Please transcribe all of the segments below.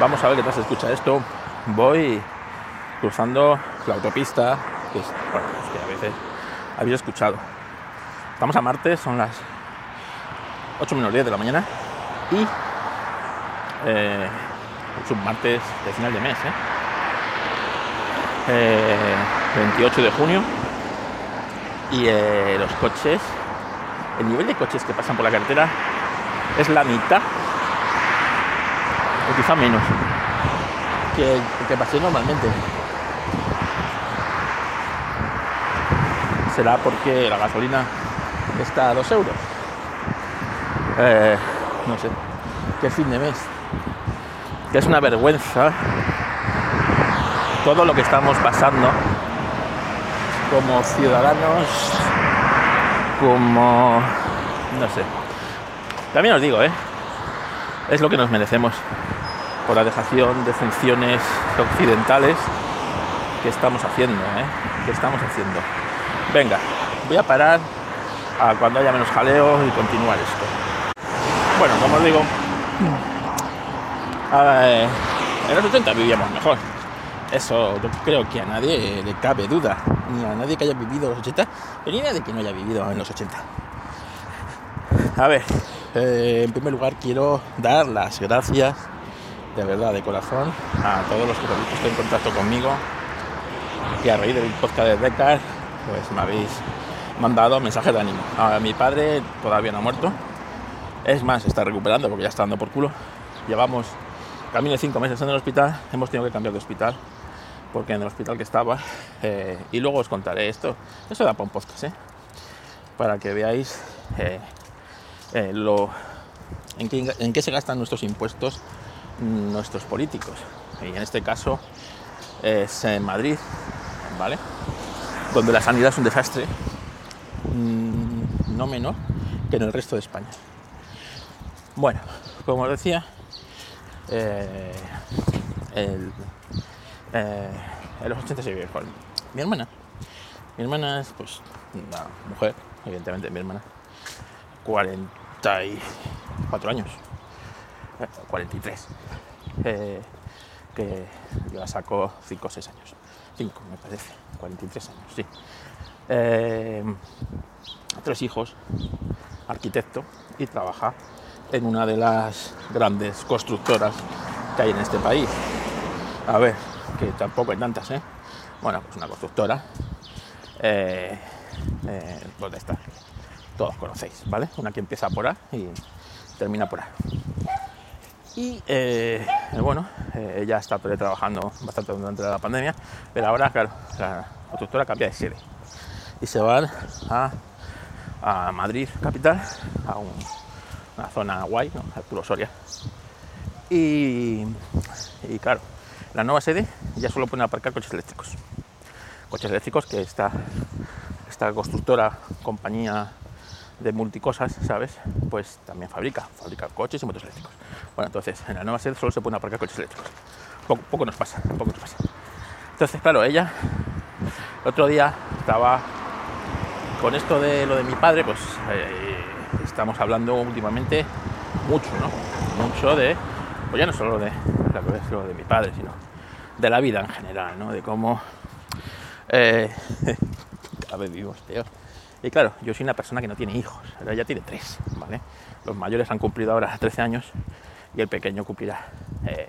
Vamos a ver qué tal se escucha esto. Voy cruzando la autopista, que, es, que a veces habéis escuchado. Estamos a martes, son las 8 menos 10 de la mañana y eh, es un martes de final de mes, ¿eh? Eh, 28 de junio y eh, los coches, el nivel de coches que pasan por la carretera es la mitad o quizá menos que que pasé normalmente. Será porque la gasolina está a 2 euros. Eh, no sé, qué fin de mes. Que es una vergüenza todo lo que estamos pasando como ciudadanos, como... no sé. También os digo, ¿eh? es lo que nos merecemos por la dejación de funciones occidentales que estamos haciendo, ¿eh? que estamos haciendo. Venga, voy a parar a cuando haya menos jaleo y continuar esto. Bueno, como os digo, en los 80 vivíamos mejor. Eso yo creo que a nadie le cabe duda, ni a nadie que haya vivido los 80, ni a nadie que no haya vivido en los 80. A ver, eh, en primer lugar quiero dar las gracias de verdad, de corazón, a todos los que habéis puesto en contacto conmigo, que a raíz del podcast de Decar, pues me habéis mandado mensajes de ánimo. A mi padre todavía no ha muerto, es más, está recuperando porque ya está dando por culo. Llevamos camino de cinco meses en el hospital, hemos tenido que cambiar de hospital porque en el hospital que estaba, eh, y luego os contaré esto, eso da para un podcast, ¿eh? para que veáis eh, eh, lo, en, qué, en qué se gastan nuestros impuestos nuestros políticos. Y en este caso es en Madrid, ¿vale? Donde la sanidad es un desastre, mmm, no menor que en el resto de España. Bueno, como os decía, eh, el, eh, en los 80 se vive con mi hermana. Mi hermana es pues una mujer, evidentemente mi hermana, 44 años 43, eh, que la saco 5 o 6 años. 5 me parece, 43 años, sí. Eh, tres hijos, arquitecto, y trabaja en una de las grandes constructoras que hay en este país. A ver, que tampoco hay tantas, ¿eh? Bueno, pues una constructora, eh, eh, ¿dónde está? Todos conocéis, ¿vale? Una que empieza por A y termina por A. Y eh, bueno, eh, ella está trabajando bastante durante la pandemia, pero ahora, claro, la constructora cambia de sede y se van a, Madrid, capital, a un, una zona guay, ¿no? Arturo Soria. Y, y claro, la nueva sede ya solo pueden aparcar coches eléctricos. Coches eléctricos que esta, esta constructora, compañía de multicosas, ¿sabes? Pues también fabrica, fabrica coches y motos eléctricos. Bueno, entonces en la nueva sede solo se pueden aparcar coches eléctricos. Poco, poco nos pasa, poco nos pasa. Entonces, claro, ella el otro día estaba con esto de lo de mi padre, pues eh, estamos hablando últimamente mucho, ¿no? Mucho de, pues ya no solo de lo de mi padre, sino de la vida en general, ¿no? De cómo eh, cada vez vivimos peor. Y claro, yo soy una persona que no tiene hijos, ahora ya tiene tres, ¿vale? Los mayores han cumplido ahora 13 años y el pequeño cumplirá eh,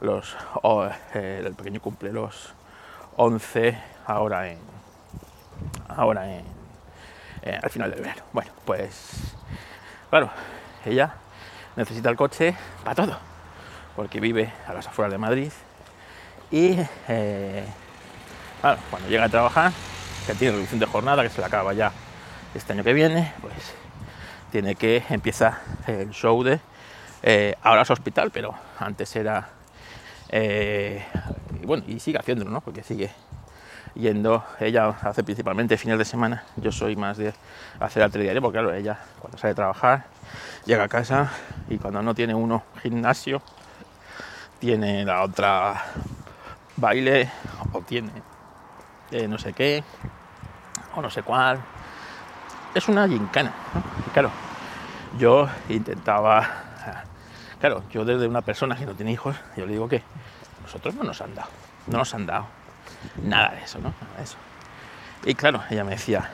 los eh, el pequeño cumple los 11 ahora en ahora en eh, al final del verano. Bueno, pues claro, ella necesita el coche para todo, porque vive a las afueras de Madrid y claro, cuando llega a trabajar tiene reducción de jornada, que se le acaba ya este año que viene, pues tiene que empieza el show de eh, ahora es hospital, pero antes era eh, bueno, y sigue haciéndolo, ¿no? Porque sigue yendo, ella hace principalmente fines de semana, yo soy más de hacer arte diario, porque claro, ella cuando sale a trabajar, llega a casa y cuando no tiene uno gimnasio, tiene la otra baile o tiene eh, no sé qué, no sé cuál. Es una gincana. Y claro, yo intentaba claro, yo desde una persona que no tiene hijos, yo le digo que nosotros no nos han dado, no nos han dado nada de eso, ¿no? Nada de eso. Y claro, ella me decía,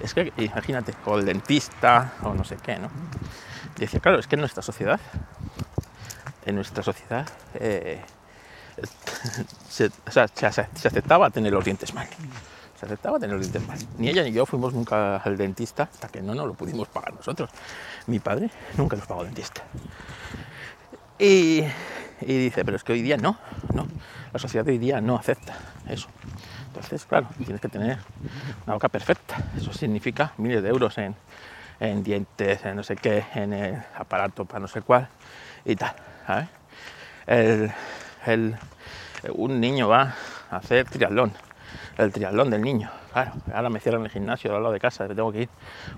es que imagínate, o el dentista, o no sé qué, ¿no? Y decía, claro, es que en nuestra sociedad, en nuestra sociedad, eh, se aceptaba tener los dientes mal. Se aceptaba tener los dientes mal. Ni ella ni yo fuimos nunca al dentista hasta que no nos lo pudimos pagar nosotros. Mi padre nunca nos pagó dentista. Y, y dice, pero es que hoy día no, no. La sociedad de hoy día no acepta eso. Entonces, claro, tienes que tener una boca perfecta. Eso significa miles de euros en, en dientes, en no sé qué, en el aparato para no sé cuál y tal. El, el- un niño va a hacer triatlón, el triatlón del niño. Claro, ahora me cierran el gimnasio al lado de casa, tengo que ir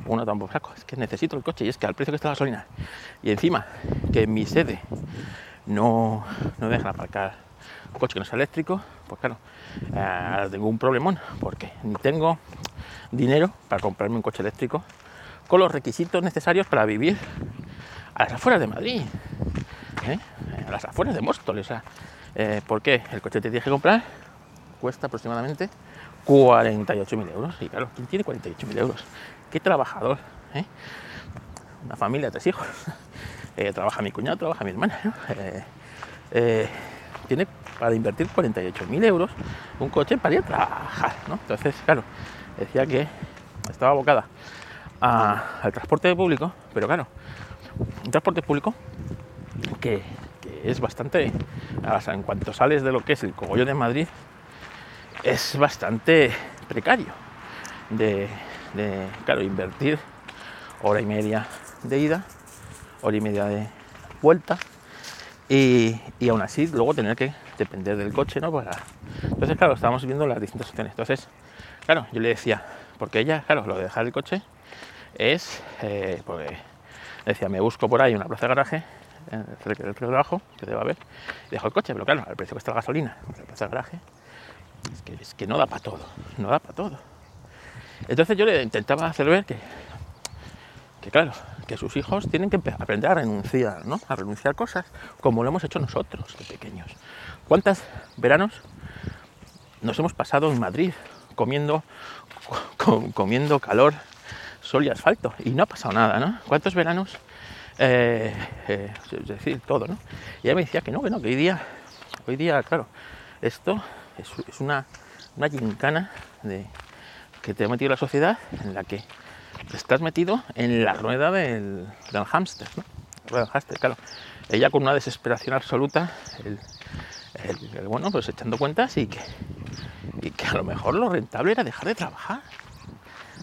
uno tampoco saco. Es que necesito el coche y es que al precio que está la gasolina. Y encima, que mi sede no, no dejan aparcar un coche que no sea eléctrico, pues claro, eh, ahora tengo un problemón porque tengo dinero para comprarme un coche eléctrico con los requisitos necesarios para vivir a las afueras de Madrid, ¿eh? a las afueras de Móstoles. O sea, eh, ¿Por qué? El coche que tienes que comprar cuesta aproximadamente 48.000 euros. Y claro, ¿quién tiene 48.000 euros? ¿Qué trabajador? eh? Una familia, tres hijos. Eh, trabaja mi cuñado, trabaja mi hermana. Eh, tiene para invertir 48.000 euros un coche para ir a trabajar. ¿no? Entonces, claro, decía que estaba abocada al transporte público, pero claro, un transporte público que, es bastante, en cuanto sales de lo que es el cogollo de Madrid, es bastante precario de, de, claro, invertir hora y media de ida, hora y media de vuelta y, y aún así luego tener que depender del coche, ¿no? Para... Entonces, claro, estábamos viendo las distintas opciones. Entonces, claro, yo le decía, porque ella, claro, lo de dejar el coche es, eh, porque decía, me busco por ahí una plaza de garaje, eh, cerca del trabajo, que debe haber, y dejo el coche, pero claro, al precio que está la gasolina, la plaza de garaje, es que, es que no da para todo, no da para todo. Entonces yo le intentaba hacer ver que, que claro, que sus hijos tienen que aprender a renunciar, ¿no? A renunciar cosas, como lo hemos hecho nosotros, de pequeños. ¿Cuántos veranos nos hemos pasado en Madrid comiendo, co- comiendo calor, sol y asfalto? Y no ha pasado nada, ¿no? ¿Cuántos veranos? Eh, eh, es decir, todo, ¿no? Y ella me decía que no, que no, que hoy día, hoy día, claro, esto es, una, una gincana que te ha metido la sociedad en la que estás metido en la rueda del, del hámster, ¿no? Hámster, claro. Ella con una desesperación absoluta, el, bueno, pues echando cuentas y que, y que a lo mejor lo rentable era dejar de trabajar.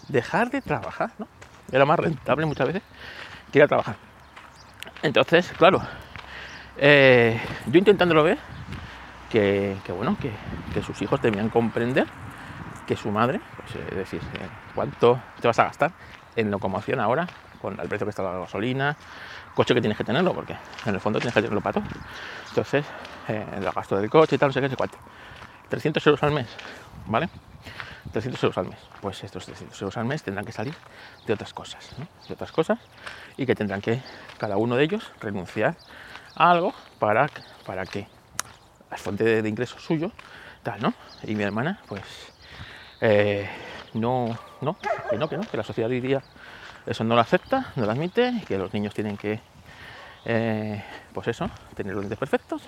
Dejar de trabajar, ¿no? Era más rentable muchas veces que ir a trabajar. Entonces, claro, eh, yo intentándolo ver, que, bueno, que, que sus hijos debían comprender que su madre, pues, eh, es decir, eh, cuánto te vas a gastar en locomoción ahora, con el precio que está la gasolina, coche que tienes que tenerlo, porque en el fondo tienes que tenerlo para todo. Entonces, eh, el gasto del coche y tal, no sé qué, no sé cuánto. 300 euros al mes, ¿vale? 300 euros al mes. Pues estos 300 euros al mes tendrán que salir de otras cosas, ¿no? De otras cosas y que tendrán que, cada uno de ellos, renunciar a algo para, para que la fuente de, de ingreso suyo, tal, ¿no? Y mi hermana, pues, eh, no, no, que no, que no, que la sociedad hoy día eso no lo acepta, no lo admite, y que los niños tienen que, eh, pues eso, tener los dientes perfectos,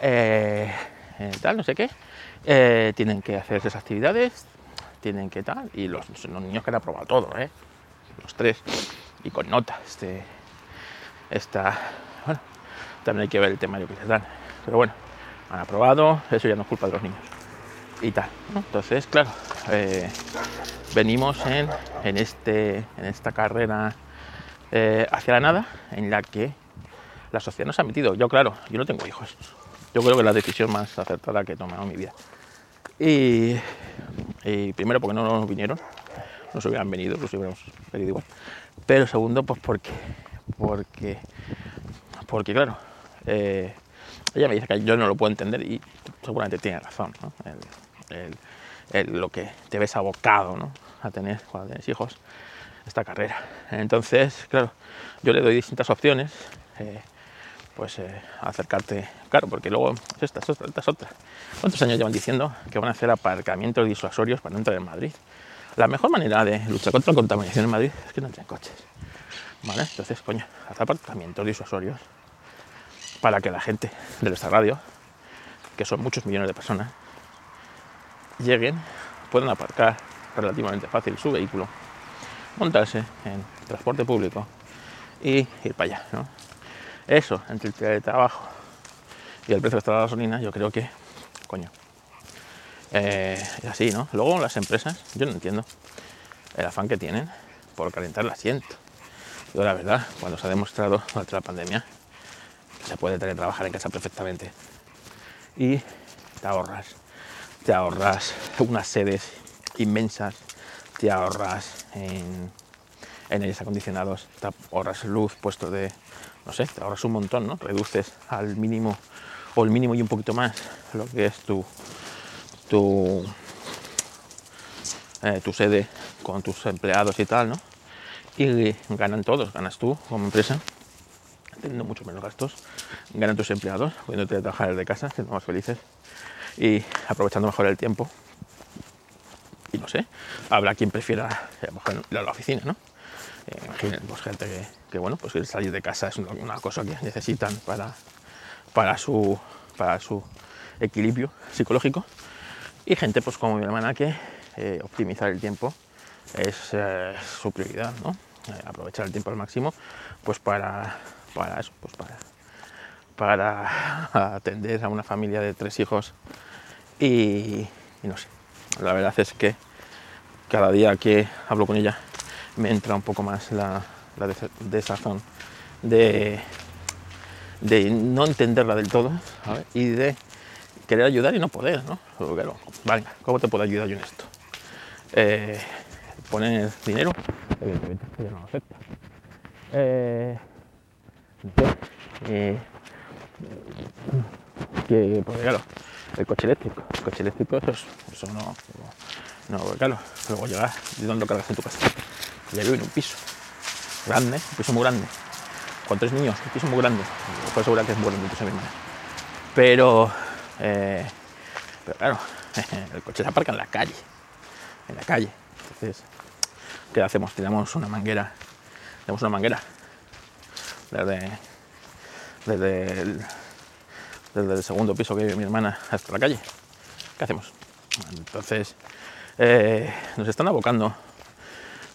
eh, tal, no sé qué, tienen que hacer esas actividades, tienen que tal, y los, los niños que han aprobado todo, ¿eh? los tres, y con nota, este, esta, bueno, también hay que ver el temario que les dan, pero bueno, han aprobado, eso ya no es culpa de los niños, y tal. Entonces, claro, eh, venimos en, en, este, en esta carrera eh, hacia la nada en la que la sociedad nos ha metido. Yo, claro, yo no tengo hijos. Yo creo que es la decisión más acertada que he tomado en mi vida. Y, primero porque no nos vinieron, no se hubieran venido, los hubiéramos venido igual. Pero segundo, pues porque, porque, porque claro, eh, ella me dice que yo no lo puedo entender y seguramente tiene razón. ¿no? El- el- el- lo que te ves abocado ¿no? a tener cuando tienes hijos, esta carrera. Entonces, claro, yo le doy distintas opciones. eh, pues eh, acercarte, claro, porque luego esta, esta, esta es otra. ¿Cuántos años llevan diciendo que van a hacer aparcamientos disuasorios para no entrar en Madrid? La mejor manera de luchar contra la contaminación en Madrid es que no entren coches. ¿Vale? Entonces, coño, haz aparcamientos disuasorios para que la gente de nuestra radio, que son muchos millones de personas, lleguen, puedan aparcar relativamente fácil su vehículo, montarse en transporte público y ir para allá. ¿no? Eso, entre el teletrabajo y el precio de la gasolina, yo creo que, coño, eh, es así, ¿no? Luego las empresas, yo no entiendo el afán que tienen por calentar el asiento. Yo la verdad, cuando se ha demostrado durante la pandemia se puede teletrabajar en casa perfectamente. Y te ahorras, te ahorras unas sedes inmensas, te ahorras en, en aires acondicionados, te ahorras luz puesto de, no sé, te ahorras un montón, ¿no? Reduces al mínimo o el mínimo y un poquito más lo que es tu tu, eh, tu sede con tus empleados y tal, ¿no? Y ganan todos, ganas tú como empresa, teniendo mucho menos gastos, ganan tus empleados, pudiéndote trabajar desde casa, siendo más felices y aprovechando mejor el tiempo. Y no sé, habrá quien prefiera eh, ir a la oficina, ¿no? Eh, imaginen, pues gente que, bueno, pues que salir de casa es una, una cosa que necesitan para, para, su, para su equilibrio psicológico y gente pues como mi hermana que eh, optimizar el tiempo es eh, su prioridad, ¿no? Eh, aprovechar el tiempo al máximo pues para, para eso, pues para, para atender a una familia de tres hijos y, no sé, la verdad es que cada día que hablo con ella me entra un poco más la, desazón de, de no entenderla del todo y de querer ayudar y no poder, ¿no? Vale, ¿cómo te puedo ayudar yo en esto? Eh, poner dinero, evidentemente, ella no lo acepta. Eh, eh, que, pues claro, el coche eléctrico, el coche eléctrico, eso, eso no, no, claro, luego llegar, ¿de dónde lo cargas en tu casa? Ya vivo en un piso grande, un piso muy grande, con tres niños, un piso muy grande, puedo asegurar que es muy grande el piso mi madre. Pero eh, pero claro, el coche se aparca en la calle, en la calle. Entonces, ¿qué hacemos? Tiramos una manguera, tenemos una manguera desde, desde, el, desde el segundo piso que vive mi hermana hasta la calle. ¿Qué hacemos? Entonces, eh, nos están abocando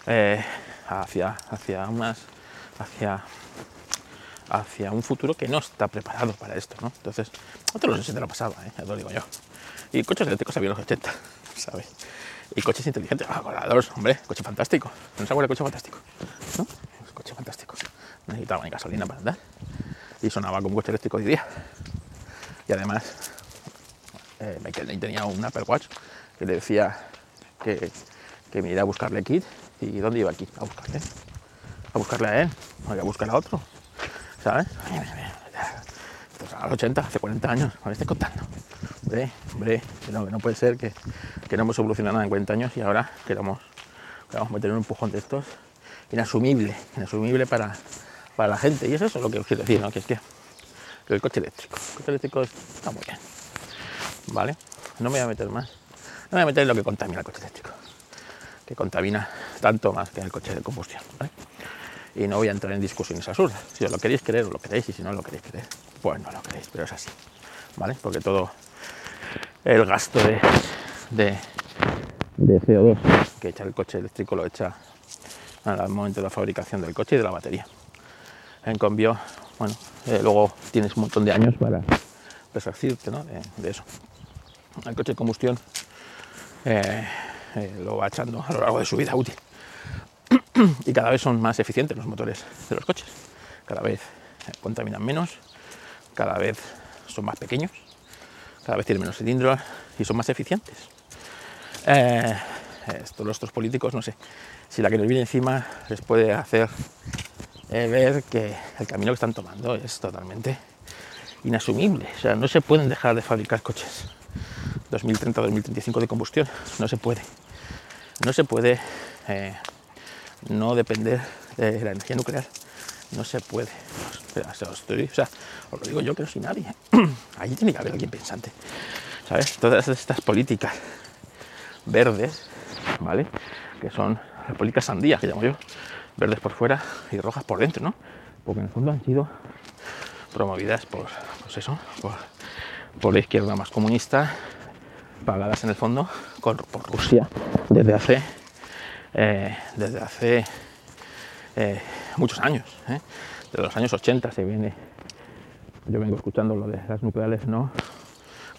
eh, hacia, hacia unas, hacia hacia un futuro que no está preparado para esto, ¿no? Entonces, no te lo sé si te lo pasaba, ¿eh? ya lo digo yo. Y coches eléctricos había los 80, ¿sabes? Y coches inteligentes, ah, coladores, hombre, coche fantástico. ¿No se acuerda coche fantástico? ¿No? Coche fantástico. Necesitaba ni gasolina para andar. Y sonaba como coche eléctrico hoy día. Y además, eh, Michael tenía un Apple Watch que le decía que, que me iría a buscarle kit. ¿Y dónde iba aquí? A buscarle. A buscarle a él, a buscar a otro. ¿sabes? A los 80, hace 40 años, me estés contando. Hombre, hombre, no, no puede ser que, que, no hemos evolucionado nada en 40 años y ahora queramos, queramos meter un empujón de estos inasumible, inasumible para, para la gente. Y es eso lo que os quiero decir, ¿no? Que es que, el coche eléctrico, el coche eléctrico está muy bien, ¿vale? No me voy a meter más, no me voy a meter en lo que contamina el coche eléctrico, que contamina tanto más que el coche de combustión, ¿vale? y no voy a entrar en discusiones absurdas. Si os lo queréis creer, lo queréis, y si no lo queréis creer, pues no lo queréis, pero es así, ¿vale? Porque todo el gasto de, de CO2 que echa el coche eléctrico lo echa al momento de la fabricación del coche y de la batería. En cambio, bueno, eh, luego tienes un montón de años para resarcirte ¿no? de, eso. El coche de combustión eh, eh, lo va echando a lo largo de su vida útil y cada vez son más eficientes los motores de los coches. Cada vez contaminan menos, cada vez son más pequeños, cada vez tienen menos cilindros y son más eficientes. Eh, esto, los otros políticos, no sé, si la que nos viene encima les puede hacer eh, ver que el camino que están tomando es totalmente inasumible. O sea, no se pueden dejar de fabricar coches 2030-2035 de combustión, no se puede. No se puede eh, no depender de la energía nuclear. No se puede. O sea, os, o sea, os lo digo yo que no soy nadie. Ahí tiene que haber alguien pensante. ¿Sabes? Todas estas políticas verdes, ¿vale? Que son las políticas sandías, que llamo yo. Verdes por fuera y rojas por dentro, ¿no? Porque en el fondo han sido promovidas por, pues eso, por, la izquierda más comunista, pagadas en el fondo por Rusia desde hace, eh, desde hace eh, muchos años. ¿eh? Desde los años 80 se viene, yo vengo escuchando lo de las nucleares, no,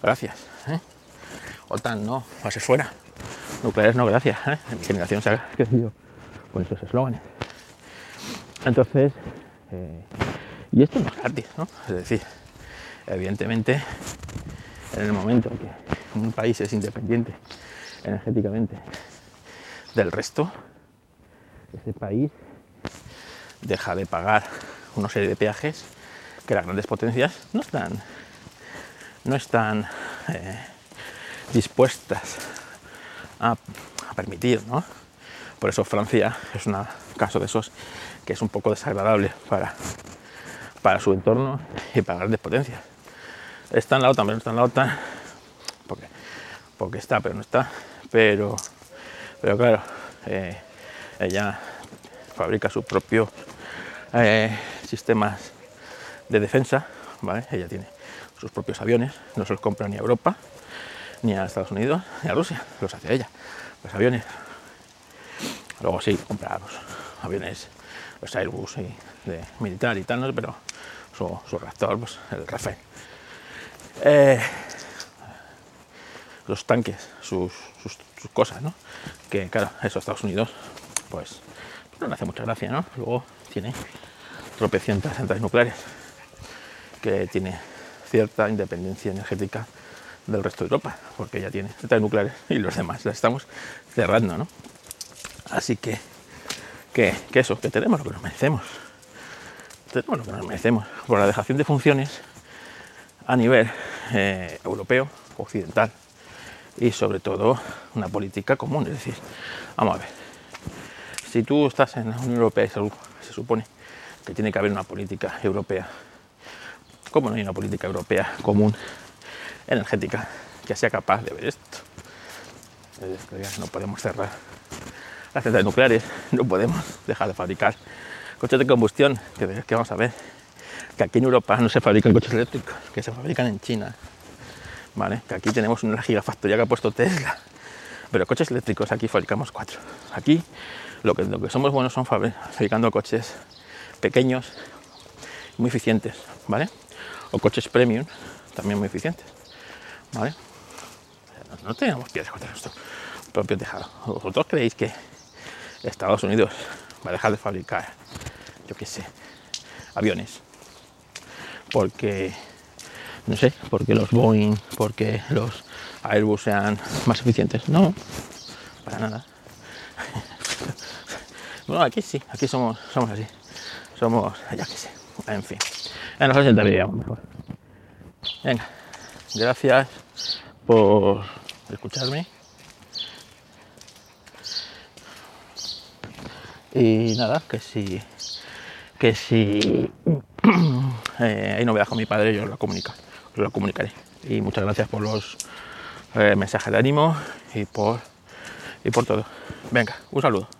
gracias. ¿eh? OTAN no, pase fuera. Nucleares no, gracias. Mi generación se ha crecido con esos eslóganes. Entonces, eh, y esto no es gratis, ¿no? Es decir, evidentemente, en el momento en que un país es independiente energéticamente del resto, ese país deja de pagar una serie de peajes que las grandes potencias no están, no están eh, dispuestas a, a permitir, ¿no? Por eso Francia es un caso de esos que es un poco desagradable para, para su entorno y para grandes potencias. Está en la OTAN, pero no está en la OTAN, porque, porque está, pero no está. Pero, pero claro, eh, ella fabrica sus propios eh, sistemas de defensa, ¿vale? Ella tiene sus propios aviones, no se los compra ni a Europa, ni a Estados Unidos, ni a Rusia, los hace ella, los aviones. Luego sí, compra aviones, los Airbus y de militar y tal, ¿no? pero su, su reactor, pues el Rafael. Eh, los tanques, sus, sus- sus cosas, ¿no? Que claro, eso Estados Unidos, pues no le hace mucha gracia, ¿no? Luego tiene tropecientas centrales nucleares que tiene cierta independencia energética del resto de Europa, porque ya tiene centrales nucleares y los demás las estamos cerrando, ¿no? Así que, que, que eso, que tenemos lo que nos merecemos. Tenemos lo que nos merecemos por la dejación de funciones a nivel eh, europeo, occidental y sobre todo una política común. Es decir, vamos a ver, si tú estás en la Unión Europea y se, se supone que tiene que haber una política europea, ¿cómo no hay una política europea común energética que sea capaz de ver esto? No podemos cerrar las centrales nucleares, no podemos dejar de fabricar coches de combustión, que, vamos a ver, que aquí en Europa no se fabrican coches eléctricos, que se fabrican en China, ¿vale? Que aquí tenemos una gigafactoría que ha puesto Tesla, pero coches eléctricos aquí fabricamos cuatro. Aquí lo que, lo que somos buenos son fabri- fabricando coches pequeños, muy eficientes, ¿vale? O coches premium, también muy eficientes, ¿vale? No, tenemos pies contra nuestro propio tejado. ¿Vosotros creéis que Estados Unidos va a dejar de fabricar, yo qué sé, aviones? Porque, no sé, porque los Boeing, porque los Airbus sean más eficientes. No, para nada. Bueno, aquí sí, aquí somos, somos así. Somos, ya que sé, en fin. En los 80 vivíamos mejor. Venga, gracias por escucharme. Y nada, que si, que si eh, hay novedad con mi padre, yo lo comunico, os lo comunicaré. Y muchas gracias por los eh, mensajes de ánimo y por, y por todo. Venga, un saludo.